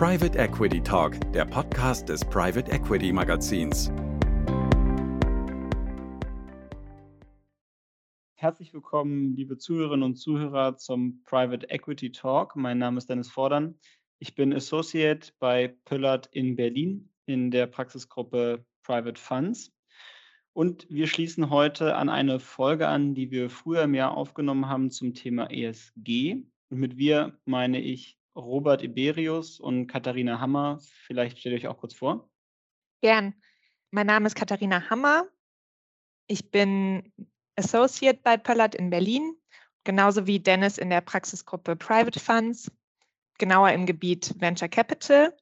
Private Equity Talk, der Podcast des Private Equity Magazins. Herzlich willkommen, liebe Zuhörerinnen und Zuhörer zum Private Equity Talk. Mein Name ist Dennis Fordern. Ich bin Associate bei Pillard in Berlin in der Praxisgruppe Private Funds. Und wir schließen heute an eine Folge an, die wir früher im Jahr aufgenommen haben zum Thema ESG. Und mit wir meine ich Robert Iberius und Katharina Hammer. Vielleicht stellt euch auch kurz vor. Gern. Mein Name ist Katharina Hammer. Ich bin Associate bei Pöllert in Berlin, genauso wie Dennis in der Praxisgruppe Private Funds, genauer im Gebiet Venture Capital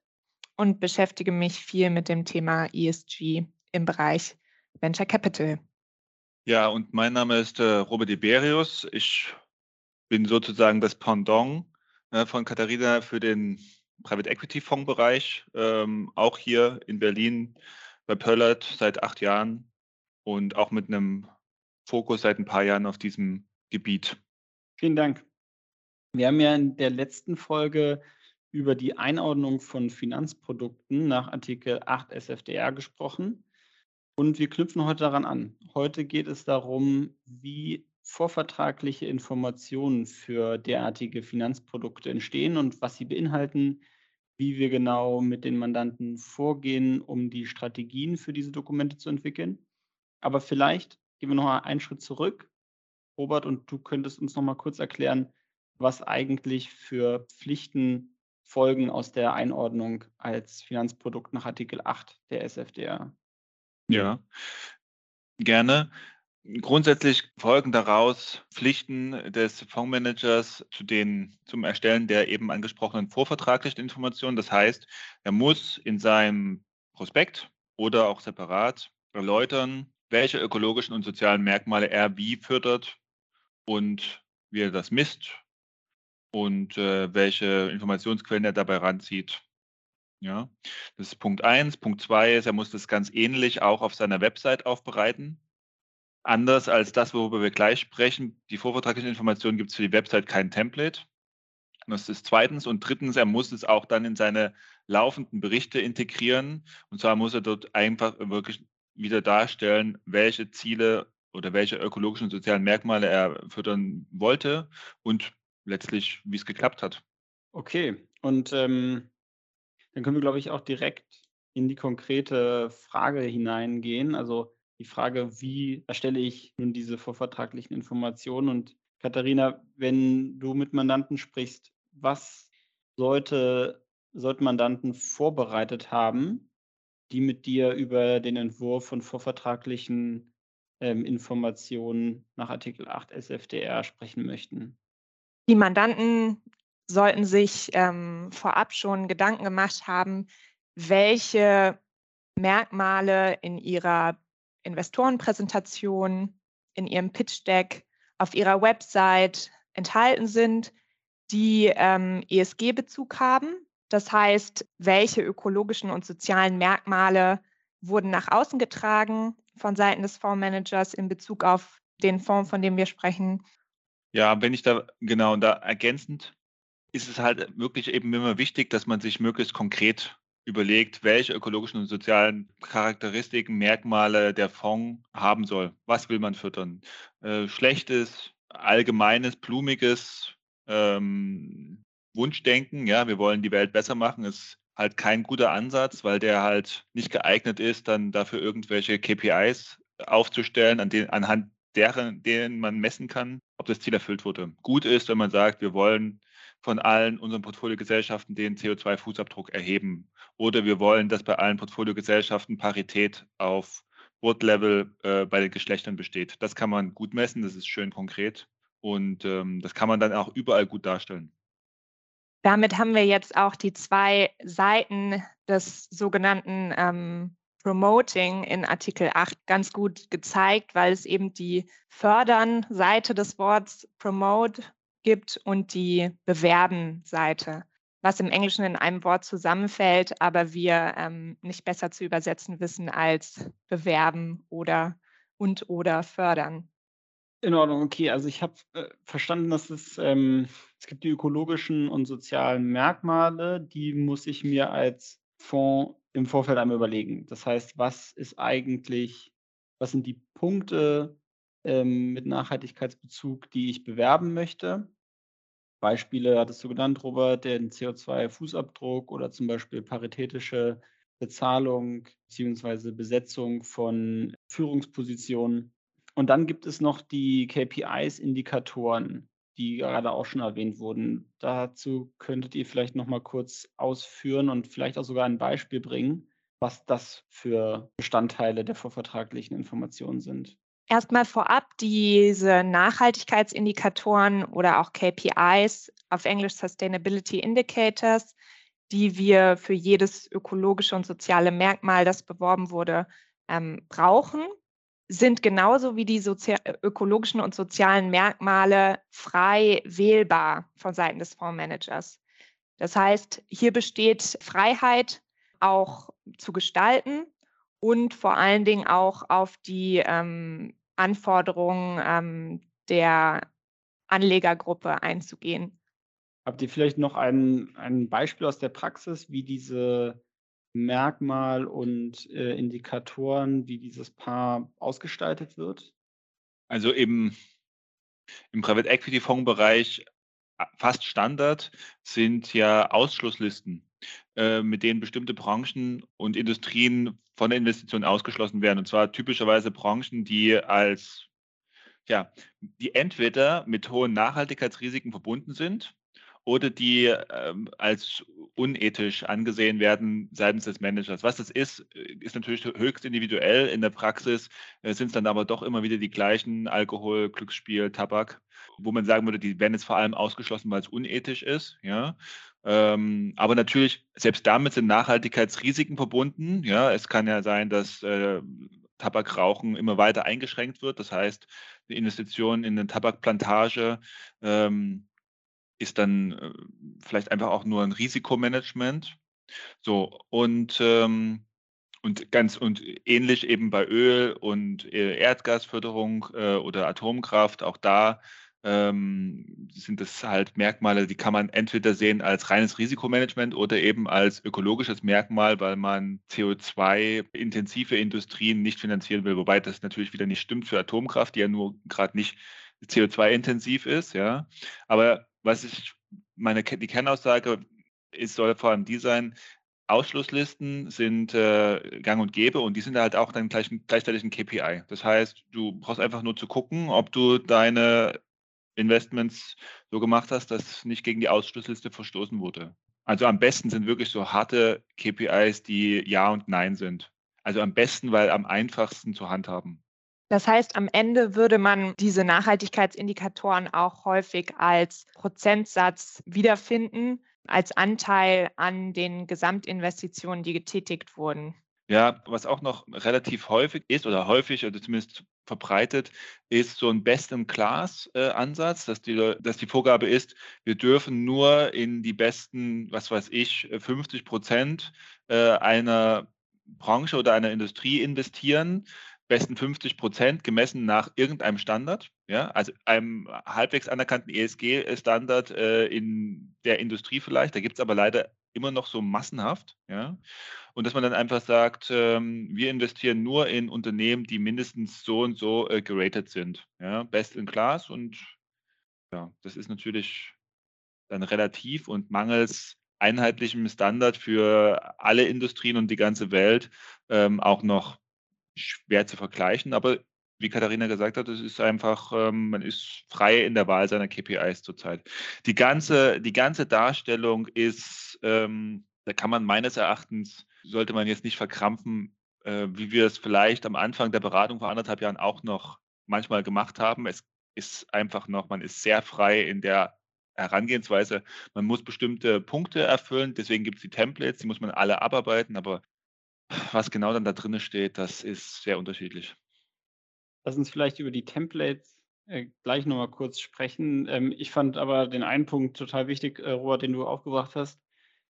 und beschäftige mich viel mit dem Thema ESG im Bereich Venture Capital. Ja, und mein Name ist äh, Robert Iberius. Ich bin sozusagen das Pendant äh, von Katharina für den Private Equity Fonds Bereich, ähm, auch hier in Berlin bei Pöllert seit acht Jahren und auch mit einem Fokus seit ein paar Jahren auf diesem Gebiet. Vielen Dank. Wir haben ja in der letzten Folge über die Einordnung von Finanzprodukten nach Artikel 8 SFDR gesprochen und wir knüpfen heute daran an. Heute geht es darum, wie vorvertragliche Informationen für derartige Finanzprodukte entstehen und was sie beinhalten, wie wir genau mit den Mandanten vorgehen, um die Strategien für diese Dokumente zu entwickeln. Aber vielleicht gehen wir noch einen Schritt zurück. Robert, und du könntest uns noch mal kurz erklären, was eigentlich für Pflichten folgen aus der Einordnung als Finanzprodukt nach Artikel 8 der SFDR. Ja, gerne. Grundsätzlich folgen daraus Pflichten des Fondsmanagers zu den, zum Erstellen der eben angesprochenen vorvertraglichen Informationen. Das heißt, er muss in seinem Prospekt oder auch separat erläutern, welche ökologischen und sozialen Merkmale er wie fördert und wie er das misst und äh, welche Informationsquellen er dabei ranzieht. Ja, das ist Punkt eins. Punkt zwei ist, er muss das ganz ähnlich auch auf seiner Website aufbereiten anders als das, worüber wir gleich sprechen. Die vorvertraglichen Informationen gibt es für die Website kein Template. Das ist zweitens. Und drittens, er muss es auch dann in seine laufenden Berichte integrieren. Und zwar muss er dort einfach wirklich wieder darstellen, welche Ziele oder welche ökologischen und sozialen Merkmale er fördern wollte und letztlich, wie es geklappt hat. Okay, und ähm, dann können wir, glaube ich, auch direkt in die konkrete Frage hineingehen. Also die Frage, wie erstelle ich nun diese vorvertraglichen Informationen? Und Katharina, wenn du mit Mandanten sprichst, was sollte, sollten Mandanten vorbereitet haben, die mit dir über den Entwurf von vorvertraglichen ähm, Informationen nach Artikel 8 SFDR sprechen möchten? Die Mandanten sollten sich ähm, vorab schon Gedanken gemacht haben, welche Merkmale in ihrer Investorenpräsentation, in ihrem Pitch-Deck, auf ihrer Website enthalten sind, die ähm, ESG-Bezug haben. Das heißt, welche ökologischen und sozialen Merkmale wurden nach außen getragen von Seiten des Fondsmanagers in Bezug auf den Fonds, von dem wir sprechen. Ja, wenn ich da genau da ergänzend ist es halt wirklich eben immer wichtig, dass man sich möglichst konkret überlegt, welche ökologischen und sozialen Charakteristiken, Merkmale der Fonds haben soll. Was will man füttern? Äh, schlechtes, allgemeines, blumiges ähm, Wunschdenken, ja, wir wollen die Welt besser machen, ist halt kein guter Ansatz, weil der halt nicht geeignet ist, dann dafür irgendwelche KPIs aufzustellen, an denen, anhand deren, denen man messen kann, ob das Ziel erfüllt wurde. Gut ist, wenn man sagt, wir wollen von allen unseren Portfoliogesellschaften den CO2-Fußabdruck erheben. Oder wir wollen, dass bei allen Portfoliogesellschaften Parität auf Board-Level äh, bei den Geschlechtern besteht. Das kann man gut messen, das ist schön konkret und ähm, das kann man dann auch überall gut darstellen. Damit haben wir jetzt auch die zwei Seiten des sogenannten ähm, Promoting in Artikel 8 ganz gut gezeigt, weil es eben die Fördern-Seite des Wortes Promote gibt und die Bewerben-Seite, was im Englischen in einem Wort zusammenfällt, aber wir ähm, nicht besser zu übersetzen wissen als bewerben oder und oder fördern. In Ordnung, okay. Also ich habe äh, verstanden, dass es, ähm, es gibt die ökologischen und sozialen Merkmale, die muss ich mir als Fonds im Vorfeld einmal überlegen. Das heißt, was ist eigentlich, was sind die Punkte ähm, mit Nachhaltigkeitsbezug, die ich bewerben möchte? Beispiele hattest du genannt, Robert, den CO2-Fußabdruck oder zum Beispiel paritätische Bezahlung bzw. Besetzung von Führungspositionen. Und dann gibt es noch die KPIs, Indikatoren, die gerade auch schon erwähnt wurden. Dazu könntet ihr vielleicht noch mal kurz ausführen und vielleicht auch sogar ein Beispiel bringen, was das für Bestandteile der vorvertraglichen Informationen sind. Erstmal vorab diese Nachhaltigkeitsindikatoren oder auch KPIs, auf Englisch Sustainability Indicators, die wir für jedes ökologische und soziale Merkmal, das beworben wurde, ähm, brauchen sind genauso wie die ökologischen und sozialen Merkmale frei wählbar von Seiten des Fondsmanagers. Das heißt, hier besteht Freiheit auch zu gestalten und vor allen Dingen auch auf die ähm, Anforderungen ähm, der Anlegergruppe einzugehen. Habt ihr vielleicht noch ein, ein Beispiel aus der Praxis, wie diese Merkmal und äh, Indikatoren, wie dieses Paar ausgestaltet wird? Also eben im Private Equity Fondsbereich fast Standard sind ja Ausschlusslisten, äh, mit denen bestimmte Branchen und Industrien von der Investition ausgeschlossen werden. Und zwar typischerweise Branchen, die als ja, die entweder mit hohen Nachhaltigkeitsrisiken verbunden sind oder die ähm, als unethisch angesehen werden seitens des Managers. Was das ist, äh, ist natürlich höchst individuell. In der Praxis äh, sind es dann aber doch immer wieder die gleichen Alkohol, Glücksspiel, Tabak, wo man sagen würde, die werden jetzt vor allem ausgeschlossen, weil es unethisch ist. Ja. Ähm, aber natürlich, selbst damit sind Nachhaltigkeitsrisiken verbunden. Ja, es kann ja sein, dass äh, Tabakrauchen immer weiter eingeschränkt wird. Das heißt, die Investition in eine Tabakplantage ähm, ist dann äh, vielleicht einfach auch nur ein Risikomanagement. So, und, ähm, und ganz und ähnlich eben bei Öl und äh, Erdgasförderung äh, oder Atomkraft, auch da ähm, sind das halt Merkmale, die kann man entweder sehen als reines Risikomanagement oder eben als ökologisches Merkmal, weil man CO2-intensive Industrien nicht finanzieren will, wobei das natürlich wieder nicht stimmt für Atomkraft, die ja nur gerade nicht CO2-intensiv ist, ja. Aber was ich meine die Kernaussage ist, soll vor allem die sein, Ausschlusslisten sind äh, gang und gäbe und die sind halt auch dann gleich, gleichzeitig ein KPI. Das heißt, du brauchst einfach nur zu gucken, ob du deine Investments so gemacht hast, dass nicht gegen die Ausschlussliste verstoßen wurde. Also am besten sind wirklich so harte KPIs, die Ja und Nein sind. Also am besten, weil am einfachsten zu handhaben. Das heißt, am Ende würde man diese Nachhaltigkeitsindikatoren auch häufig als Prozentsatz wiederfinden, als Anteil an den Gesamtinvestitionen, die getätigt wurden. Ja, was auch noch relativ häufig ist oder häufig oder zumindest verbreitet, ist so ein Best-in-Class-Ansatz, dass die, dass die Vorgabe ist, wir dürfen nur in die besten, was weiß ich, 50 Prozent äh, einer Branche oder einer Industrie investieren besten 50 Prozent gemessen nach irgendeinem Standard, ja, also einem halbwegs anerkannten ESG-Standard äh, in der Industrie vielleicht. Da gibt es aber leider immer noch so massenhaft, ja. Und dass man dann einfach sagt, ähm, wir investieren nur in Unternehmen, die mindestens so und so äh, geratet sind, ja, best in class und ja, das ist natürlich dann relativ und mangels einheitlichem Standard für alle Industrien und die ganze Welt ähm, auch noch schwer zu vergleichen, aber wie Katharina gesagt hat, es ist einfach, ähm, man ist frei in der Wahl seiner KPIs zurzeit. Die ganze, die ganze Darstellung ist, ähm, da kann man meines Erachtens, sollte man jetzt nicht verkrampfen, äh, wie wir es vielleicht am Anfang der Beratung vor anderthalb Jahren auch noch manchmal gemacht haben. Es ist einfach noch, man ist sehr frei in der Herangehensweise. Man muss bestimmte Punkte erfüllen, deswegen gibt es die Templates, die muss man alle abarbeiten, aber was genau dann da drin steht, das ist sehr unterschiedlich. Lass uns vielleicht über die Templates äh, gleich nochmal kurz sprechen. Ähm, ich fand aber den einen Punkt total wichtig, äh, Robert, den du aufgebracht hast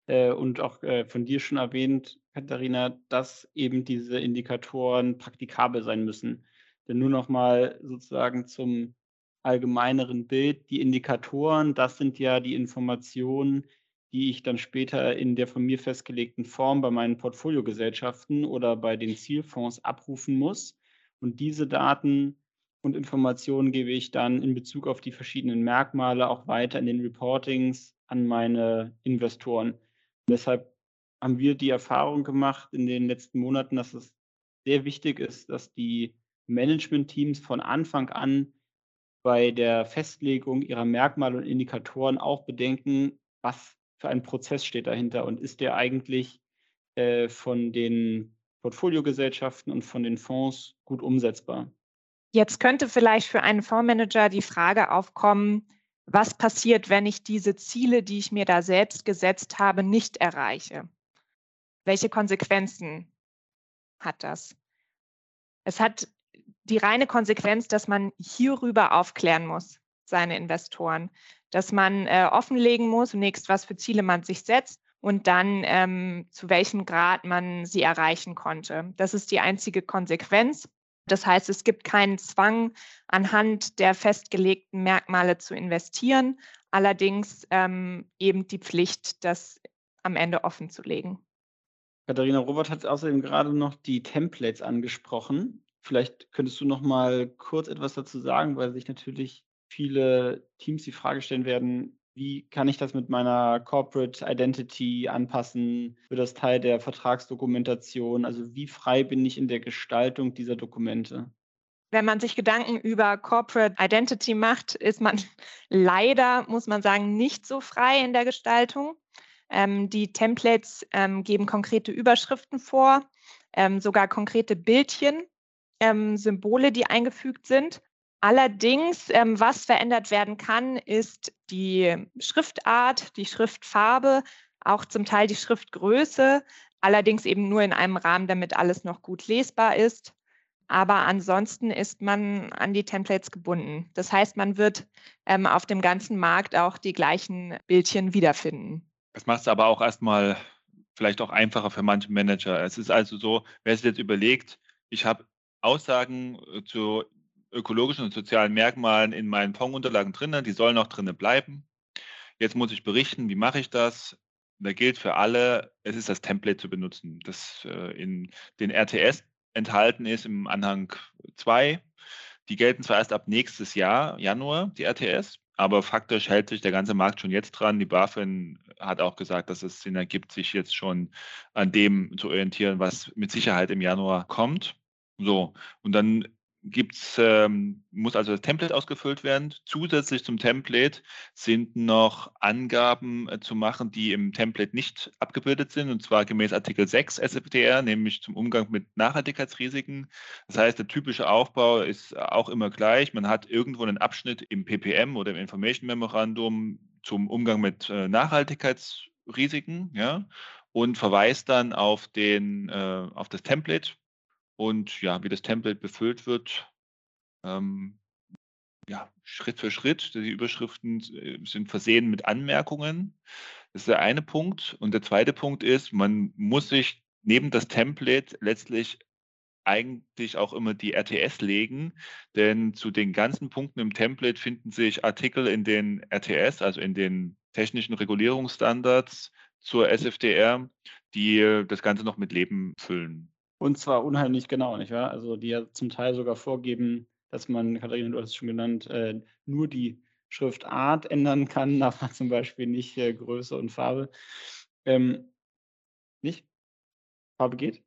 äh, und auch von dir schon erwähnt, Katharina, dass eben diese Indikatoren praktikabel sein müssen. Denn nur noch mal sozusagen zum allgemeineren Bild, die Indikatoren, das sind ja die Informationen, die ich dann später in der von mir festgelegten Form bei meinen Portfoliogesellschaften oder bei den Zielfonds abrufen muss. Und diese Daten und Informationen gebe ich dann in Bezug auf die verschiedenen Merkmale auch weiter in den Reportings an meine Investoren. Deshalb haben wir die Erfahrung gemacht in den letzten Monaten, dass es sehr wichtig ist, dass die Management-Teams von Anfang an bei der Festlegung ihrer Merkmale und Indikatoren auch bedenken, was für ein Prozess steht dahinter und ist der eigentlich äh, von den Portfoliogesellschaften und von den Fonds gut umsetzbar. Jetzt könnte vielleicht für einen Fondsmanager die Frage aufkommen, was passiert, wenn ich diese Ziele, die ich mir da selbst gesetzt habe, nicht erreiche? Welche Konsequenzen hat das? Es hat die reine Konsequenz, dass man hierüber aufklären muss, seine Investoren, dass man äh, offenlegen muss, zunächst, was für Ziele man sich setzt und dann ähm, zu welchem Grad man sie erreichen konnte. Das ist die einzige Konsequenz. Das heißt, es gibt keinen Zwang, anhand der festgelegten Merkmale zu investieren, allerdings ähm, eben die Pflicht, das am Ende offen zu legen. Katharina Robert hat außerdem gerade noch die Templates angesprochen. Vielleicht könntest du noch mal kurz etwas dazu sagen, weil sich natürlich viele Teams die Frage stellen werden, wie kann ich das mit meiner Corporate Identity anpassen? Wird das Teil der Vertragsdokumentation? Also wie frei bin ich in der Gestaltung dieser Dokumente? Wenn man sich Gedanken über Corporate Identity macht, ist man leider, muss man sagen, nicht so frei in der Gestaltung. Ähm, die Templates ähm, geben konkrete Überschriften vor, ähm, sogar konkrete Bildchen, ähm, Symbole, die eingefügt sind. Allerdings, ähm, was verändert werden kann, ist die Schriftart, die Schriftfarbe, auch zum Teil die Schriftgröße, allerdings eben nur in einem Rahmen, damit alles noch gut lesbar ist. Aber ansonsten ist man an die Templates gebunden. Das heißt, man wird ähm, auf dem ganzen Markt auch die gleichen Bildchen wiederfinden. Das macht es aber auch erstmal vielleicht auch einfacher für manche Manager. Es ist also so, wer sich jetzt überlegt, ich habe Aussagen äh, zu ökologischen und sozialen Merkmalen in meinen Fondsunterlagen drinnen. Die sollen auch drinnen bleiben. Jetzt muss ich berichten, wie mache ich das? Da gilt für alle, es ist das Template zu benutzen, das äh, in den RTS enthalten ist im Anhang 2. Die gelten zwar erst ab nächstes Jahr, Januar, die RTS, aber faktisch hält sich der ganze Markt schon jetzt dran. Die BaFin hat auch gesagt, dass es Sinn ergibt, sich jetzt schon an dem zu orientieren, was mit Sicherheit im Januar kommt. So, und dann gibt's, ähm, muss also das Template ausgefüllt werden. Zusätzlich zum Template sind noch Angaben äh, zu machen, die im Template nicht abgebildet sind, und zwar gemäß Artikel 6 SFDR, nämlich zum Umgang mit Nachhaltigkeitsrisiken. Das heißt, der typische Aufbau ist auch immer gleich. Man hat irgendwo einen Abschnitt im PPM oder im Information Memorandum zum Umgang mit äh, Nachhaltigkeitsrisiken, ja, und verweist dann auf den, äh, auf das Template und ja, wie das Template befüllt wird, ähm, ja, Schritt für Schritt. Die Überschriften äh, sind versehen mit Anmerkungen. Das ist der eine Punkt. Und der zweite Punkt ist, man muss sich neben das Template letztlich eigentlich auch immer die RTS legen, denn zu den ganzen Punkten im Template finden sich Artikel in den RTS, also in den technischen Regulierungsstandards zur SFDR, die das Ganze noch mit Leben füllen. Und zwar unheimlich genau, nicht wahr? Also die ja zum Teil sogar vorgeben, dass man, Katharina, du hast es schon genannt, äh, nur die Schriftart ändern kann, aber zum Beispiel nicht äh, Größe und Farbe. Ähm, nicht? Farbe geht?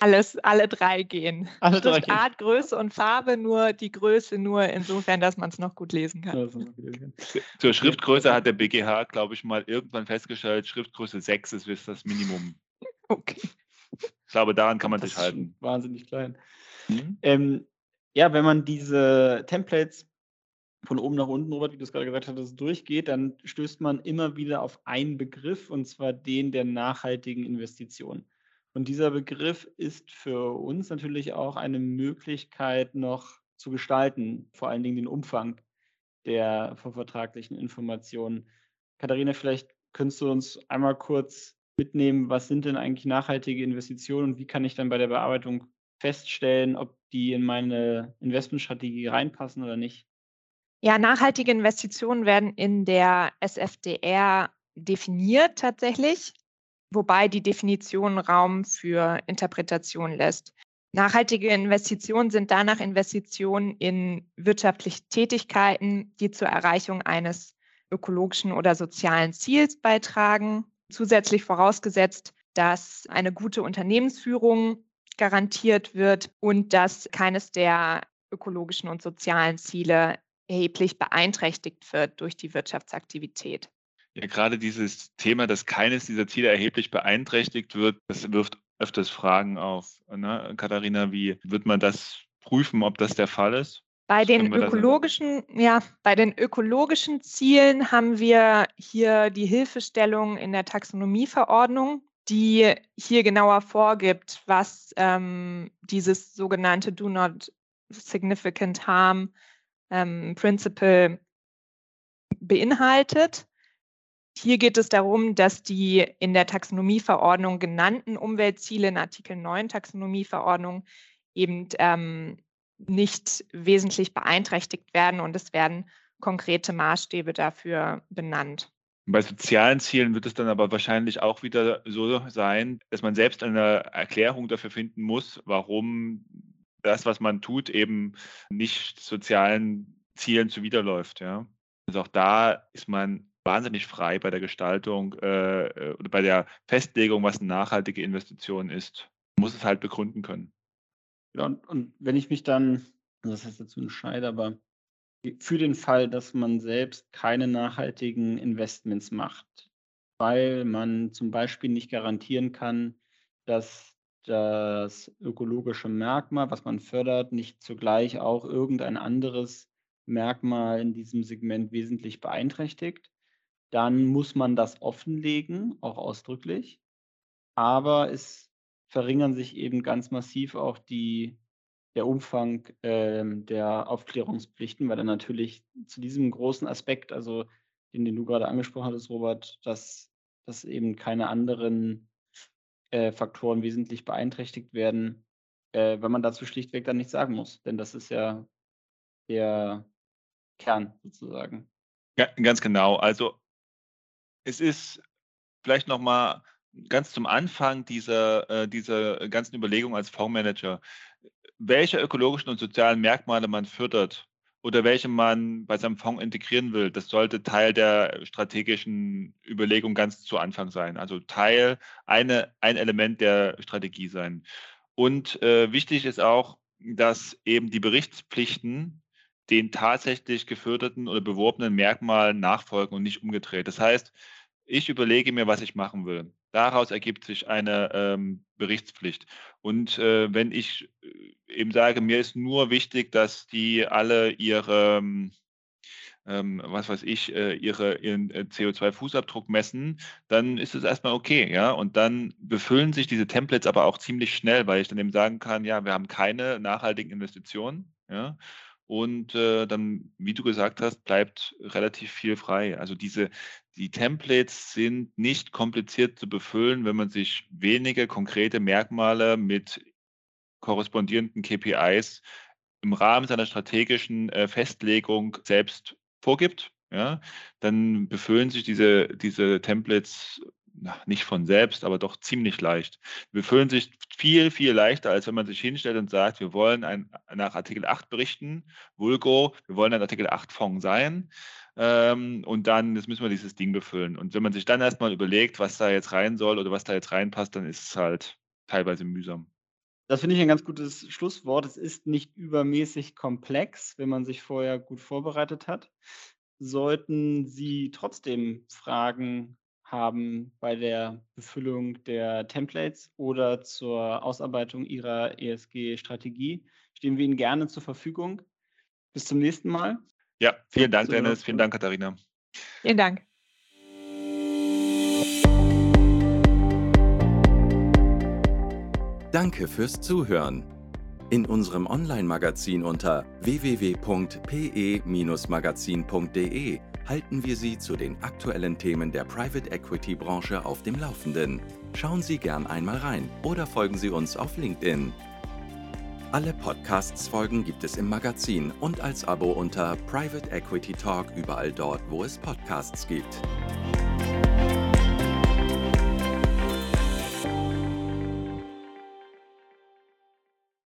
Alles, alle drei gehen. Alle drei Schriftart, Größe und Farbe, nur die Größe nur insofern, dass man es noch gut lesen kann. Zur Schriftgröße hat der BGH, glaube ich, mal irgendwann festgestellt, Schriftgröße 6 ist das Minimum. Okay. Ich glaube, daran kann man das sich halten. Wahnsinnig klein. Mhm. Ähm, ja, wenn man diese Templates von oben nach unten, Robert, wie du es gerade gesagt hattest, durchgeht, dann stößt man immer wieder auf einen Begriff, und zwar den der nachhaltigen Investition. Und dieser Begriff ist für uns natürlich auch eine Möglichkeit noch zu gestalten, vor allen Dingen den Umfang der vertraglichen Informationen. Katharina, vielleicht könntest du uns einmal kurz mitnehmen, was sind denn eigentlich nachhaltige Investitionen und wie kann ich dann bei der Bearbeitung feststellen, ob die in meine Investmentstrategie reinpassen oder nicht? Ja, nachhaltige Investitionen werden in der SFDR definiert tatsächlich, wobei die Definition Raum für Interpretation lässt. Nachhaltige Investitionen sind danach Investitionen in wirtschaftliche Tätigkeiten, die zur Erreichung eines ökologischen oder sozialen Ziels beitragen. Zusätzlich vorausgesetzt, dass eine gute Unternehmensführung garantiert wird und dass keines der ökologischen und sozialen Ziele erheblich beeinträchtigt wird durch die Wirtschaftsaktivität. Ja, gerade dieses Thema, dass keines dieser Ziele erheblich beeinträchtigt wird, das wirft öfters Fragen auf. Ne? Katharina, wie wird man das prüfen, ob das der Fall ist? Bei den ökologischen, ja, bei den ökologischen Zielen haben wir hier die Hilfestellung in der Taxonomieverordnung, die hier genauer vorgibt, was ähm, dieses sogenannte Do Not Significant Harm ähm, Principle beinhaltet. Hier geht es darum, dass die in der Taxonomieverordnung genannten Umweltziele in Artikel 9 Taxonomieverordnung eben ähm, nicht wesentlich beeinträchtigt werden und es werden konkrete Maßstäbe dafür benannt. Bei sozialen Zielen wird es dann aber wahrscheinlich auch wieder so sein, dass man selbst eine Erklärung dafür finden muss, warum das, was man tut, eben nicht sozialen Zielen zuwiderläuft. Ja. Also auch da ist man wahnsinnig frei bei der Gestaltung äh, äh, oder bei der Festlegung, was eine nachhaltige Investition ist. Man muss es halt begründen können. Ja, und, und wenn ich mich dann, also das heißt dazu entscheide, aber für den Fall, dass man selbst keine nachhaltigen Investments macht, weil man zum Beispiel nicht garantieren kann, dass das ökologische Merkmal, was man fördert, nicht zugleich auch irgendein anderes Merkmal in diesem Segment wesentlich beeinträchtigt, dann muss man das offenlegen, auch ausdrücklich. Aber es verringern sich eben ganz massiv auch die, der Umfang äh, der Aufklärungspflichten, weil dann natürlich zu diesem großen Aspekt, also den, den du gerade angesprochen hattest, Robert, dass, dass eben keine anderen äh, Faktoren wesentlich beeinträchtigt werden, äh, wenn man dazu schlichtweg dann nichts sagen muss. Denn das ist ja der Kern sozusagen. Ja, ganz genau. Also es ist vielleicht nochmal ganz zum Anfang dieser, äh, dieser ganzen Überlegung als Fondsmanager, welche ökologischen und sozialen Merkmale man fördert oder welche man bei seinem Fonds integrieren will, das sollte Teil der strategischen Überlegung ganz zu Anfang sein. Also Teil, eine, ein Element der Strategie sein. Und äh, wichtig ist auch, dass eben die Berichtspflichten den tatsächlich geförderten oder beworbenen Merkmalen nachfolgen und nicht umgedreht. Das heißt, ich überlege mir, was ich machen will. Daraus ergibt sich eine ähm, Berichtspflicht. Und äh, wenn ich äh, eben sage, mir ist nur wichtig, dass die alle ihre, ähm, ähm was weiß ich, äh, ihre, ihren äh, CO2-Fußabdruck messen, dann ist es erstmal okay, ja. Und dann befüllen sich diese Templates aber auch ziemlich schnell, weil ich dann eben sagen kann, ja, wir haben keine nachhaltigen Investitionen, ja. Und äh, dann, wie du gesagt hast, bleibt relativ viel frei. Also diese, die Templates sind nicht kompliziert zu befüllen, wenn man sich wenige konkrete Merkmale mit korrespondierenden KPIs im Rahmen seiner strategischen äh, Festlegung selbst vorgibt. Ja, dann befüllen sich diese, diese Templates nicht von selbst, aber doch ziemlich leicht. Wir fühlen sich viel, viel leichter, als wenn man sich hinstellt und sagt, wir wollen ein, nach Artikel 8 berichten, Vulgo, wir wollen ein Artikel 8 Fonds sein. Ähm, und dann jetzt müssen wir dieses Ding befüllen. Und wenn man sich dann erstmal überlegt, was da jetzt rein soll oder was da jetzt reinpasst, dann ist es halt teilweise mühsam. Das finde ich ein ganz gutes Schlusswort. Es ist nicht übermäßig komplex, wenn man sich vorher gut vorbereitet hat. Sollten Sie trotzdem Fragen haben bei der Befüllung der Templates oder zur Ausarbeitung Ihrer ESG-Strategie, stehen wir Ihnen gerne zur Verfügung. Bis zum nächsten Mal. Ja, vielen Dank, Dennis. Vielen Dank, Katharina. Vielen Dank. Danke fürs Zuhören. In unserem Online-Magazin unter www.pe-magazin.de halten wir Sie zu den aktuellen Themen der Private Equity Branche auf dem Laufenden. Schauen Sie gern einmal rein oder folgen Sie uns auf LinkedIn. Alle Podcasts-Folgen gibt es im Magazin und als Abo unter Private Equity Talk überall dort, wo es Podcasts gibt.